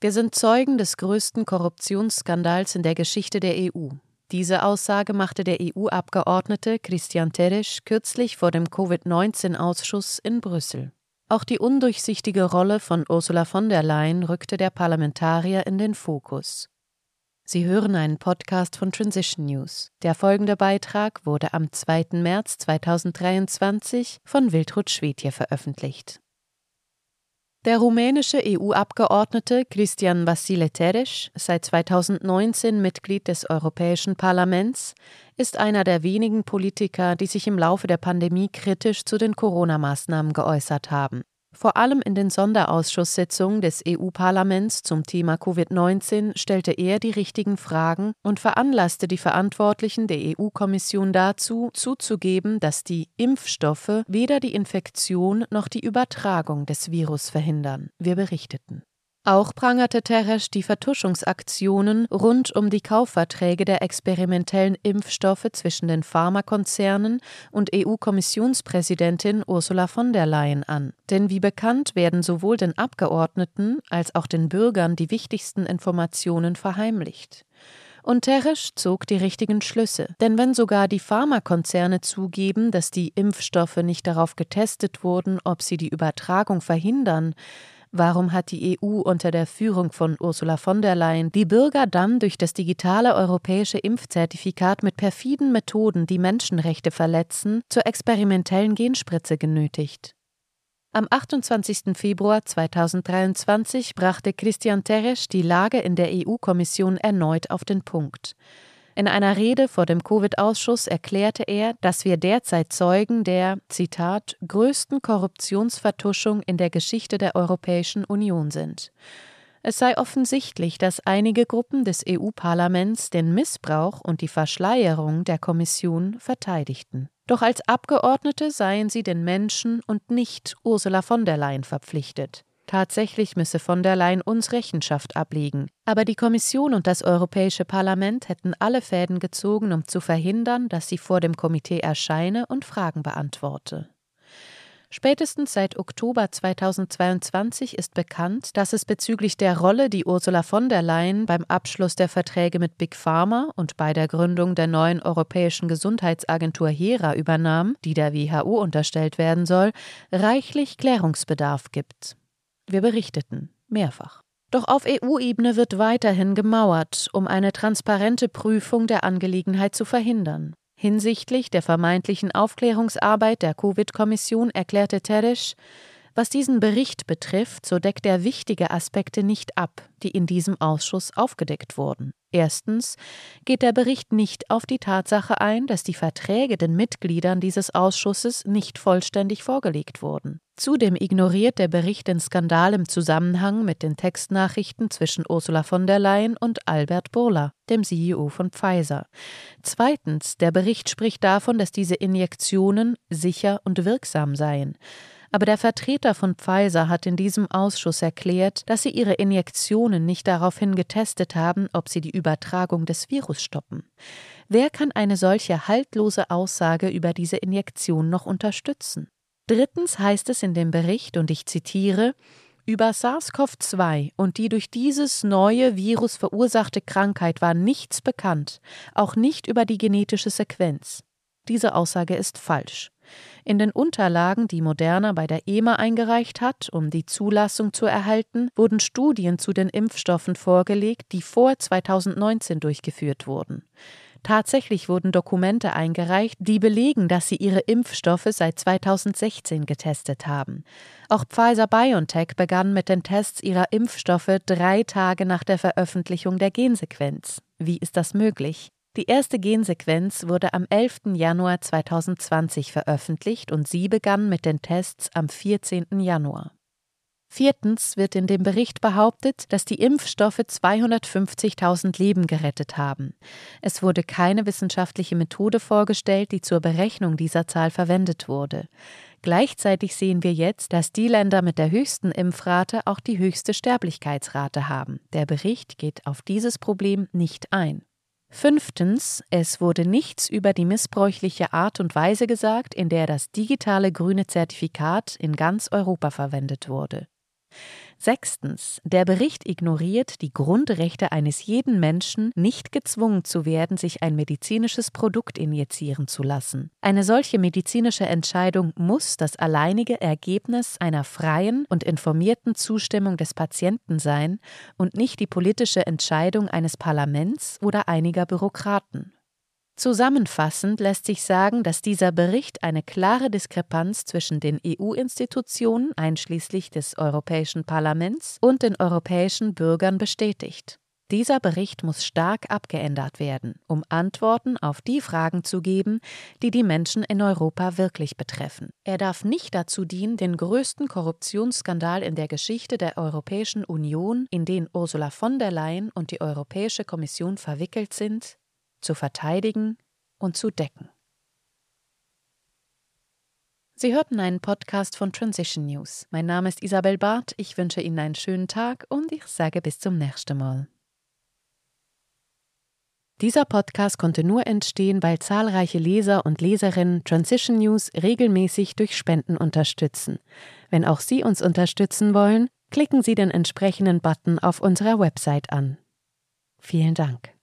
Wir sind Zeugen des größten Korruptionsskandals in der Geschichte der EU. Diese Aussage machte der EU-Abgeordnete Christian Teresch kürzlich vor dem Covid-19-Ausschuss in Brüssel. Auch die undurchsichtige Rolle von Ursula von der Leyen rückte der Parlamentarier in den Fokus. Sie hören einen Podcast von Transition News. Der folgende Beitrag wurde am 2. März 2023 von Wiltrud Schwedje veröffentlicht. Der rumänische EU-Abgeordnete Christian Vasile Teresch, seit 2019 Mitglied des Europäischen Parlaments, ist einer der wenigen Politiker, die sich im Laufe der Pandemie kritisch zu den Corona-Maßnahmen geäußert haben. Vor allem in den Sonderausschusssitzungen des EU-Parlaments zum Thema Covid-19 stellte er die richtigen Fragen und veranlasste die Verantwortlichen der EU-Kommission dazu, zuzugeben, dass die Impfstoffe weder die Infektion noch die Übertragung des Virus verhindern. Wir berichteten. Auch prangerte Teresch die Vertuschungsaktionen rund um die Kaufverträge der experimentellen Impfstoffe zwischen den Pharmakonzernen und EU-Kommissionspräsidentin Ursula von der Leyen an. Denn wie bekannt werden sowohl den Abgeordneten als auch den Bürgern die wichtigsten Informationen verheimlicht. Und Teresch zog die richtigen Schlüsse. Denn wenn sogar die Pharmakonzerne zugeben, dass die Impfstoffe nicht darauf getestet wurden, ob sie die Übertragung verhindern, Warum hat die EU unter der Führung von Ursula von der Leyen die Bürger dann durch das digitale europäische Impfzertifikat mit perfiden Methoden, die Menschenrechte verletzen, zur experimentellen Genspritze genötigt? Am 28. Februar 2023 brachte Christian Teresch die Lage in der EU-Kommission erneut auf den Punkt. In einer Rede vor dem Covid-Ausschuss erklärte er, dass wir derzeit Zeugen der, Zitat, größten Korruptionsvertuschung in der Geschichte der Europäischen Union sind. Es sei offensichtlich, dass einige Gruppen des EU-Parlaments den Missbrauch und die Verschleierung der Kommission verteidigten. Doch als Abgeordnete seien sie den Menschen und nicht Ursula von der Leyen verpflichtet. Tatsächlich müsse von der Leyen uns Rechenschaft ablegen. Aber die Kommission und das Europäische Parlament hätten alle Fäden gezogen, um zu verhindern, dass sie vor dem Komitee erscheine und Fragen beantworte. Spätestens seit Oktober 2022 ist bekannt, dass es bezüglich der Rolle, die Ursula von der Leyen beim Abschluss der Verträge mit Big Pharma und bei der Gründung der neuen Europäischen Gesundheitsagentur HERA übernahm, die der WHO unterstellt werden soll, reichlich Klärungsbedarf gibt. Wir berichteten mehrfach. Doch auf EU-Ebene wird weiterhin gemauert, um eine transparente Prüfung der Angelegenheit zu verhindern. Hinsichtlich der vermeintlichen Aufklärungsarbeit der Covid-Kommission erklärte Teresch, was diesen Bericht betrifft, so deckt er wichtige Aspekte nicht ab, die in diesem Ausschuss aufgedeckt wurden. Erstens geht der Bericht nicht auf die Tatsache ein, dass die Verträge den Mitgliedern dieses Ausschusses nicht vollständig vorgelegt wurden. Zudem ignoriert der Bericht den Skandal im Zusammenhang mit den Textnachrichten zwischen Ursula von der Leyen und Albert Burla, dem CEO von Pfizer. Zweitens, der Bericht spricht davon, dass diese Injektionen sicher und wirksam seien. Aber der Vertreter von Pfizer hat in diesem Ausschuss erklärt, dass sie ihre Injektionen nicht daraufhin getestet haben, ob sie die Übertragung des Virus stoppen. Wer kann eine solche haltlose Aussage über diese Injektion noch unterstützen? Drittens heißt es in dem Bericht, und ich zitiere, über SARS-CoV-2 und die durch dieses neue Virus verursachte Krankheit war nichts bekannt, auch nicht über die genetische Sequenz. Diese Aussage ist falsch. In den Unterlagen, die Moderna bei der EMA eingereicht hat, um die Zulassung zu erhalten, wurden Studien zu den Impfstoffen vorgelegt, die vor 2019 durchgeführt wurden. Tatsächlich wurden Dokumente eingereicht, die belegen, dass sie ihre Impfstoffe seit 2016 getestet haben. Auch Pfizer BioNTech begann mit den Tests ihrer Impfstoffe drei Tage nach der Veröffentlichung der Gensequenz. Wie ist das möglich? Die erste Gensequenz wurde am 11. Januar 2020 veröffentlicht und sie begann mit den Tests am 14. Januar. Viertens wird in dem Bericht behauptet, dass die Impfstoffe 250.000 Leben gerettet haben. Es wurde keine wissenschaftliche Methode vorgestellt, die zur Berechnung dieser Zahl verwendet wurde. Gleichzeitig sehen wir jetzt, dass die Länder mit der höchsten Impfrate auch die höchste Sterblichkeitsrate haben. Der Bericht geht auf dieses Problem nicht ein. Fünftens, es wurde nichts über die missbräuchliche Art und Weise gesagt, in der das digitale grüne Zertifikat in ganz Europa verwendet wurde. Sechstens. Der Bericht ignoriert die Grundrechte eines jeden Menschen, nicht gezwungen zu werden, sich ein medizinisches Produkt injizieren zu lassen. Eine solche medizinische Entscheidung muss das alleinige Ergebnis einer freien und informierten Zustimmung des Patienten sein und nicht die politische Entscheidung eines Parlaments oder einiger Bürokraten. Zusammenfassend lässt sich sagen, dass dieser Bericht eine klare Diskrepanz zwischen den EU-Institutionen einschließlich des Europäischen Parlaments und den europäischen Bürgern bestätigt. Dieser Bericht muss stark abgeändert werden, um Antworten auf die Fragen zu geben, die die Menschen in Europa wirklich betreffen. Er darf nicht dazu dienen, den größten Korruptionsskandal in der Geschichte der Europäischen Union, in den Ursula von der Leyen und die Europäische Kommission verwickelt sind, zu verteidigen und zu decken. Sie hörten einen Podcast von Transition News. Mein Name ist Isabel Barth, ich wünsche Ihnen einen schönen Tag und ich sage bis zum nächsten Mal. Dieser Podcast konnte nur entstehen, weil zahlreiche Leser und Leserinnen Transition News regelmäßig durch Spenden unterstützen. Wenn auch Sie uns unterstützen wollen, klicken Sie den entsprechenden Button auf unserer Website an. Vielen Dank.